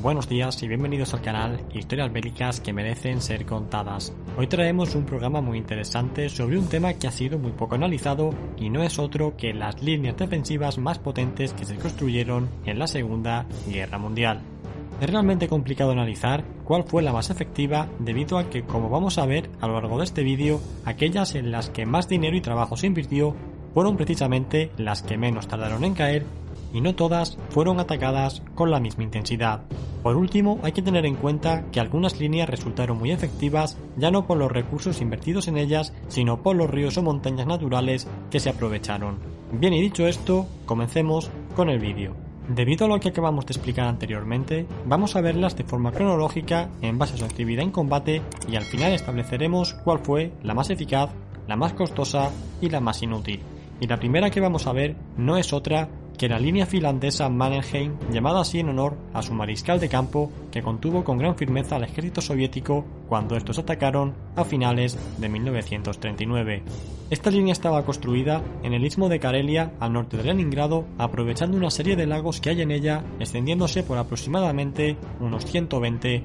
Buenos días y bienvenidos al canal Historias bélicas que merecen ser contadas. Hoy traemos un programa muy interesante sobre un tema que ha sido muy poco analizado y no es otro que las líneas defensivas más potentes que se construyeron en la Segunda Guerra Mundial. Es realmente complicado analizar cuál fue la más efectiva debido a que, como vamos a ver a lo largo de este vídeo, aquellas en las que más dinero y trabajo se invirtió fueron precisamente las que menos tardaron en caer y no todas fueron atacadas con la misma intensidad. Por último, hay que tener en cuenta que algunas líneas resultaron muy efectivas ya no por los recursos invertidos en ellas, sino por los ríos o montañas naturales que se aprovecharon. Bien y dicho esto, comencemos con el vídeo. Debido a lo que acabamos de explicar anteriormente, vamos a verlas de forma cronológica en base a su actividad en combate y al final estableceremos cuál fue la más eficaz, la más costosa y la más inútil. Y la primera que vamos a ver no es otra que la línea finlandesa Mannerheim, llamada así en honor a su mariscal de campo, que contuvo con gran firmeza al ejército soviético cuando estos atacaron a finales de 1939. Esta línea estaba construida en el istmo de Karelia, al norte de Leningrado, aprovechando una serie de lagos que hay en ella, extendiéndose por aproximadamente unos 120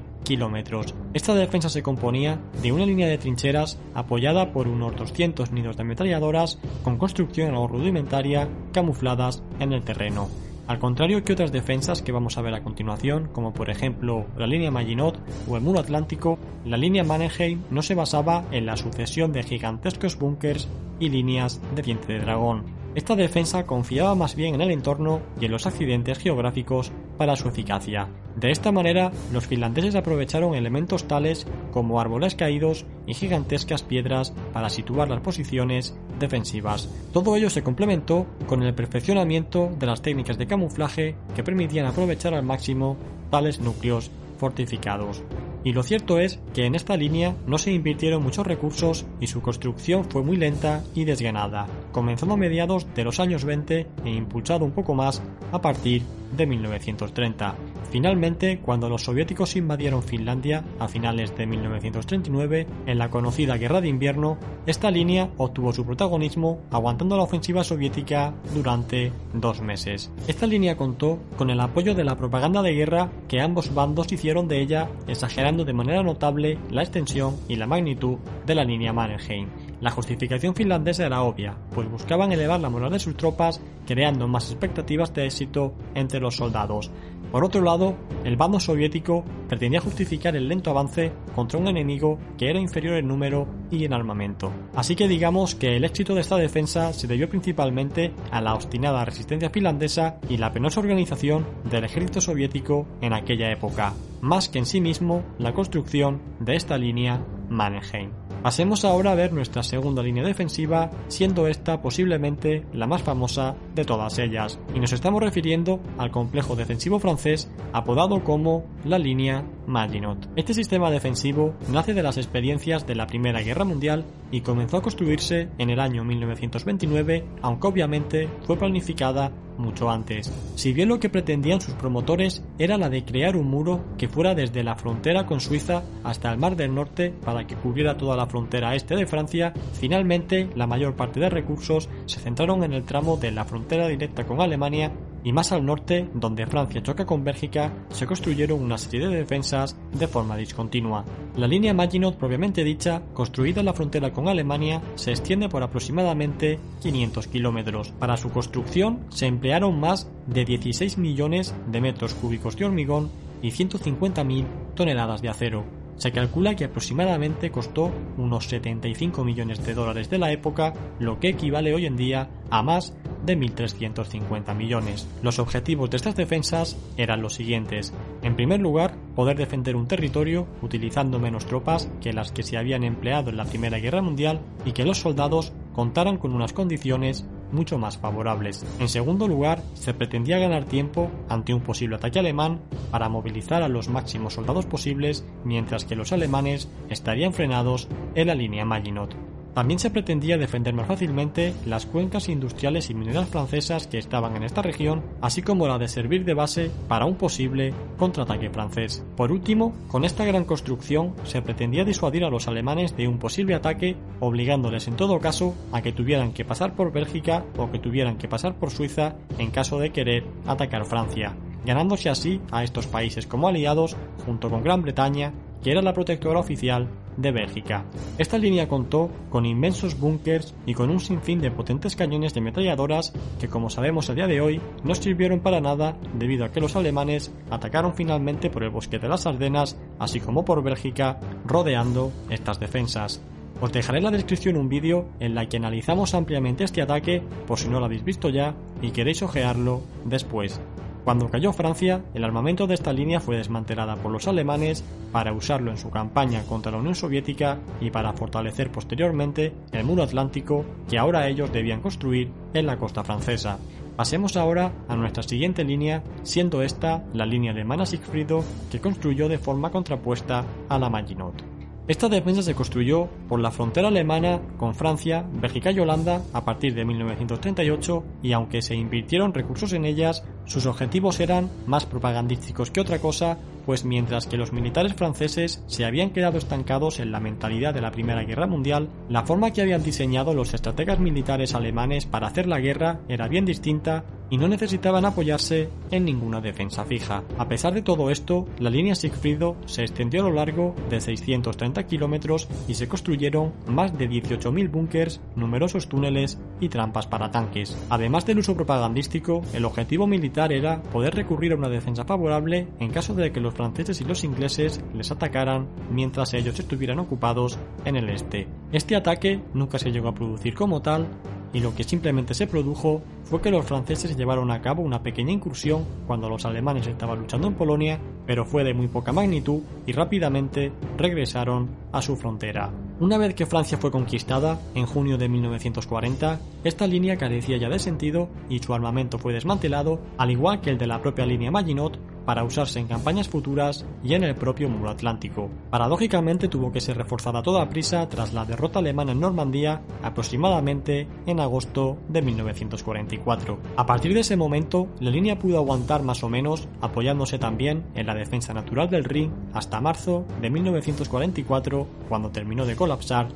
Esta defensa se componía de una línea de trincheras apoyada por unos 200 nidos de ametralladoras con construcción algo rudimentaria camufladas en el terreno. Al contrario que otras defensas que vamos a ver a continuación, como por ejemplo la línea Maginot o el muro atlántico, la línea Mannerheim no se basaba en la sucesión de gigantescos búnkers y líneas de diente de dragón. Esta defensa confiaba más bien en el entorno y en los accidentes geográficos para su eficacia. De esta manera, los finlandeses aprovecharon elementos tales como árboles caídos y gigantescas piedras para situar las posiciones defensivas. Todo ello se complementó con el perfeccionamiento de las técnicas de camuflaje que permitían aprovechar al máximo tales núcleos fortificados. Y lo cierto es que en esta línea no se invirtieron muchos recursos y su construcción fue muy lenta y desganada, comenzando a mediados de los años 20 e impulsado un poco más a partir de 1930. Finalmente, cuando los soviéticos invadieron Finlandia a finales de 1939, en la conocida Guerra de Invierno, esta línea obtuvo su protagonismo aguantando la ofensiva soviética durante dos meses. Esta línea contó con el apoyo de la propaganda de guerra que ambos bandos hicieron de ella, exagerando de manera notable la extensión y la magnitud de la línea Mannerheim. La justificación finlandesa era obvia, pues buscaban elevar la moral de sus tropas, creando más expectativas de éxito entre los soldados. Por otro lado, el bando soviético pretendía justificar el lento avance contra un enemigo que era inferior en número y en armamento. Así que digamos que el éxito de esta defensa se debió principalmente a la obstinada resistencia finlandesa y la penosa organización del ejército soviético en aquella época, más que en sí mismo la construcción de esta línea Mannerheim. Pasemos ahora a ver nuestra segunda línea defensiva, siendo esta posiblemente la más famosa de todas ellas, y nos estamos refiriendo al complejo defensivo francés apodado como la línea Maginot. Este sistema defensivo nace de las experiencias de la Primera Guerra Mundial y comenzó a construirse en el año 1929, aunque obviamente fue planificada mucho antes. Si bien lo que pretendían sus promotores era la de crear un muro que fuera desde la frontera con Suiza hasta el Mar del Norte para que cubriera toda la frontera este de Francia, finalmente la mayor parte de recursos se centraron en el tramo de la frontera directa con Alemania y más al norte, donde Francia choca con Bélgica, se construyeron una serie de defensas de forma discontinua. La línea Maginot propiamente dicha, construida en la frontera con Alemania, se extiende por aproximadamente 500 kilómetros. Para su construcción se emplearon más de 16 millones de metros cúbicos de hormigón y 150.000 toneladas de acero. Se calcula que aproximadamente costó unos 75 millones de dólares de la época, lo que equivale hoy en día a más de 1.350 millones. Los objetivos de estas defensas eran los siguientes. En primer lugar, poder defender un territorio utilizando menos tropas que las que se habían empleado en la Primera Guerra Mundial y que los soldados contaran con unas condiciones mucho más favorables. En segundo lugar, se pretendía ganar tiempo ante un posible ataque alemán para movilizar a los máximos soldados posibles mientras que los alemanes estarían frenados en la línea Maginot. También se pretendía defender más fácilmente las cuencas industriales y mineras francesas que estaban en esta región, así como la de servir de base para un posible contraataque francés. Por último, con esta gran construcción se pretendía disuadir a los alemanes de un posible ataque, obligándoles en todo caso a que tuvieran que pasar por Bélgica o que tuvieran que pasar por Suiza en caso de querer atacar Francia. ganándose así a estos países como aliados junto con Gran Bretaña, que era la protectora oficial de Bélgica. Esta línea contó con inmensos búnkers y con un sinfín de potentes cañones de ametralladoras que como sabemos a día de hoy no sirvieron para nada debido a que los alemanes atacaron finalmente por el bosque de las Ardenas así como por Bélgica rodeando estas defensas. Os dejaré en la descripción un vídeo en la que analizamos ampliamente este ataque por si no lo habéis visto ya y queréis ojearlo después. Cuando cayó Francia, el armamento de esta línea fue desmantelada por los alemanes para usarlo en su campaña contra la Unión Soviética y para fortalecer posteriormente el muro atlántico que ahora ellos debían construir en la costa francesa. Pasemos ahora a nuestra siguiente línea, siendo esta la línea alemana Siegfriedo que construyó de forma contrapuesta a la Maginot. Esta defensa se construyó por la frontera alemana con Francia, Bélgica y Holanda a partir de 1938 y aunque se invirtieron recursos en ellas, sus objetivos eran más propagandísticos que otra cosa, pues mientras que los militares franceses se habían quedado estancados en la mentalidad de la Primera Guerra Mundial, la forma que habían diseñado los estrategas militares alemanes para hacer la guerra era bien distinta y no necesitaban apoyarse en ninguna defensa fija. A pesar de todo esto, la línea Siegfriedo se extendió a lo largo de 630 kilómetros y se construyeron más de 18.000 búnkers, numerosos túneles y trampas para tanques. Además del uso propagandístico, el objetivo militar era poder recurrir a una defensa favorable en caso de que los franceses y los ingleses les atacaran mientras ellos estuvieran ocupados en el este. Este ataque nunca se llegó a producir como tal, y lo que simplemente se produjo fue que los franceses llevaron a cabo una pequeña incursión cuando los alemanes estaban luchando en Polonia, pero fue de muy poca magnitud y rápidamente regresaron a su frontera. Una vez que Francia fue conquistada, en junio de 1940, esta línea carecía ya de sentido y su armamento fue desmantelado, al igual que el de la propia línea Maginot, para usarse en campañas futuras y en el propio muro atlántico. Paradójicamente tuvo que ser reforzada a toda prisa tras la derrota alemana en Normandía aproximadamente en agosto de 1944. A partir de ese momento, la línea pudo aguantar más o menos apoyándose también en la defensa natural del Rin hasta marzo de 1944 cuando terminó de colapsar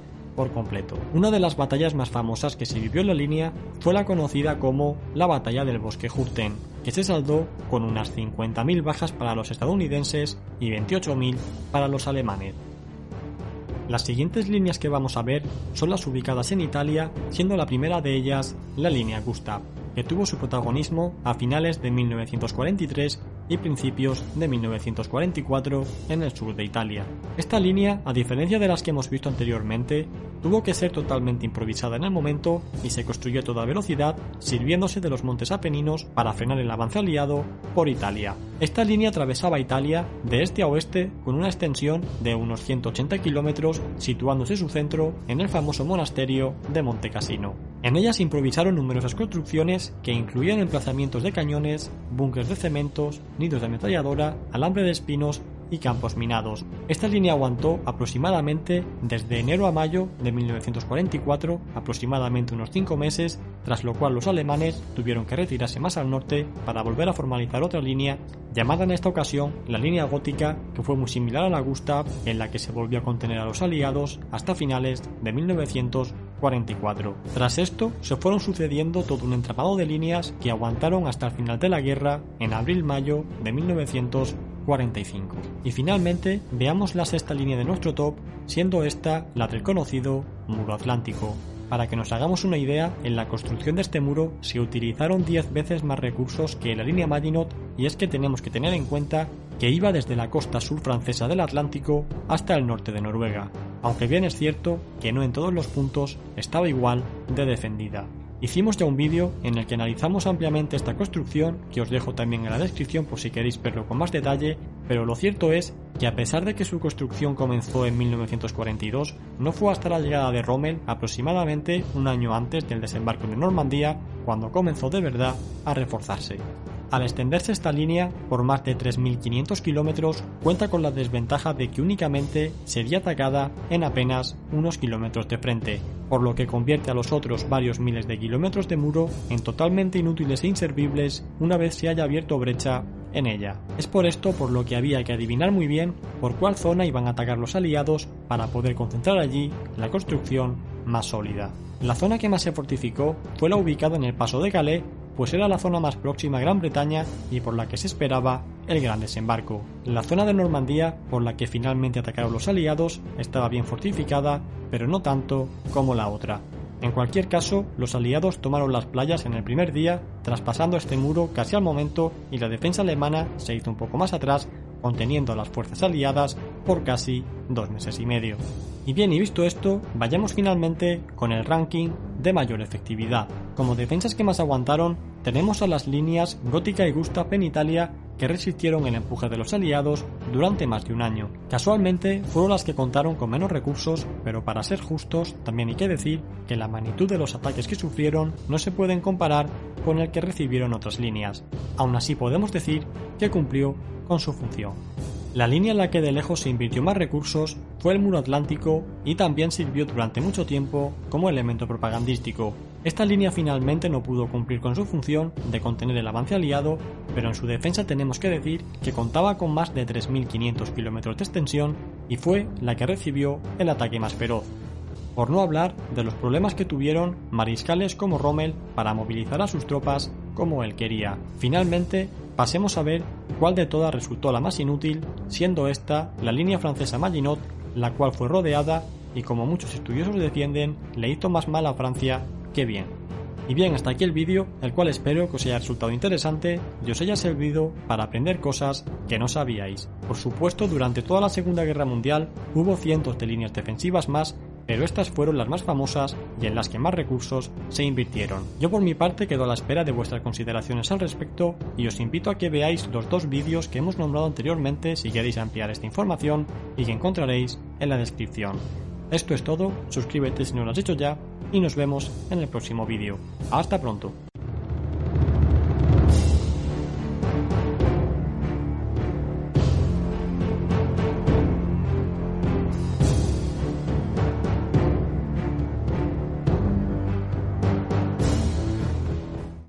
completo. Una de las batallas más famosas que se vivió en la línea fue la conocida como la Batalla del Bosque Hurten, que se saldó con unas 50.000 bajas para los estadounidenses y 28.000 para los alemanes. Las siguientes líneas que vamos a ver son las ubicadas en Italia, siendo la primera de ellas la línea Gustav, que tuvo su protagonismo a finales de 1943 y principios de 1944 en el sur de Italia. Esta línea, a diferencia de las que hemos visto anteriormente, tuvo que ser totalmente improvisada en el momento y se construyó a toda velocidad sirviéndose de los montes apeninos para frenar el avance aliado por Italia. Esta línea atravesaba Italia de este a oeste con una extensión de unos 180 kilómetros situándose su centro en el famoso monasterio de Monte Cassino. En ella se improvisaron numerosas construcciones que incluían emplazamientos de cañones, búnkers de cementos, nidos de ametralladora, alambre de espinos y campos minados. Esta línea aguantó aproximadamente desde enero a mayo de 1944, aproximadamente unos 5 meses, tras lo cual los alemanes tuvieron que retirarse más al norte para volver a formalizar otra línea, llamada en esta ocasión la línea gótica, que fue muy similar a la Gustav, en la que se volvió a contener a los aliados hasta finales de 1944. Tras esto, se fueron sucediendo todo un entramado de líneas que aguantaron hasta el final de la guerra en abril-mayo de 1944. Y finalmente, veamos la sexta línea de nuestro top, siendo esta la del conocido Muro Atlántico. Para que nos hagamos una idea, en la construcción de este muro se utilizaron 10 veces más recursos que la línea Maginot y es que tenemos que tener en cuenta que iba desde la costa sur francesa del Atlántico hasta el norte de Noruega, aunque bien es cierto que no en todos los puntos estaba igual de defendida. Hicimos ya un vídeo en el que analizamos ampliamente esta construcción, que os dejo también en la descripción por si queréis verlo con más detalle, pero lo cierto es que a pesar de que su construcción comenzó en 1942, no fue hasta la llegada de Rommel aproximadamente un año antes del desembarco en Normandía cuando comenzó de verdad a reforzarse. Al extenderse esta línea por más de 3.500 kilómetros, cuenta con la desventaja de que únicamente sería atacada en apenas unos kilómetros de frente, por lo que convierte a los otros varios miles de kilómetros de muro en totalmente inútiles e inservibles una vez se haya abierto brecha en ella. Es por esto por lo que había que adivinar muy bien por cuál zona iban a atacar los aliados para poder concentrar allí la construcción más sólida. La zona que más se fortificó fue la ubicada en el paso de Calais pues era la zona más próxima a Gran Bretaña y por la que se esperaba el gran desembarco. La zona de Normandía, por la que finalmente atacaron los aliados, estaba bien fortificada, pero no tanto como la otra. En cualquier caso, los aliados tomaron las playas en el primer día, traspasando este muro casi al momento y la defensa alemana se hizo un poco más atrás, conteniendo a las fuerzas aliadas por casi dos meses y medio. Y bien, y visto esto, vayamos finalmente con el ranking de mayor efectividad. Como defensas que más aguantaron, tenemos a las líneas Gótica y Gustav en Italia que resistieron el empuje de los aliados durante más de un año. Casualmente fueron las que contaron con menos recursos, pero para ser justos también hay que decir que la magnitud de los ataques que sufrieron no se pueden comparar con el que recibieron otras líneas. Aún así podemos decir que cumplió con su función. La línea en la que de lejos se invirtió más recursos fue el muro atlántico y también sirvió durante mucho tiempo como elemento propagandístico. Esta línea finalmente no pudo cumplir con su función de contener el avance aliado, pero en su defensa tenemos que decir que contaba con más de 3.500 kilómetros de extensión y fue la que recibió el ataque más feroz. Por no hablar de los problemas que tuvieron mariscales como Rommel para movilizar a sus tropas como él quería. Finalmente, pasemos a ver cuál de todas resultó la más inútil, siendo esta la línea francesa Maginot, la cual fue rodeada y como muchos estudiosos defienden, le hizo más mal a Francia bien. Y bien, hasta aquí el vídeo, el cual espero que os haya resultado interesante y os haya servido para aprender cosas que no sabíais. Por supuesto, durante toda la Segunda Guerra Mundial hubo cientos de líneas defensivas más pero estas fueron las más famosas y en las que más recursos se invirtieron. Yo por mi parte quedo a la espera de vuestras consideraciones al respecto y os invito a que veáis los dos vídeos que hemos nombrado anteriormente si queréis ampliar esta información y que encontraréis en la descripción. Esto es todo, suscríbete si no lo has hecho ya y nos vemos en el próximo vídeo. Hasta pronto.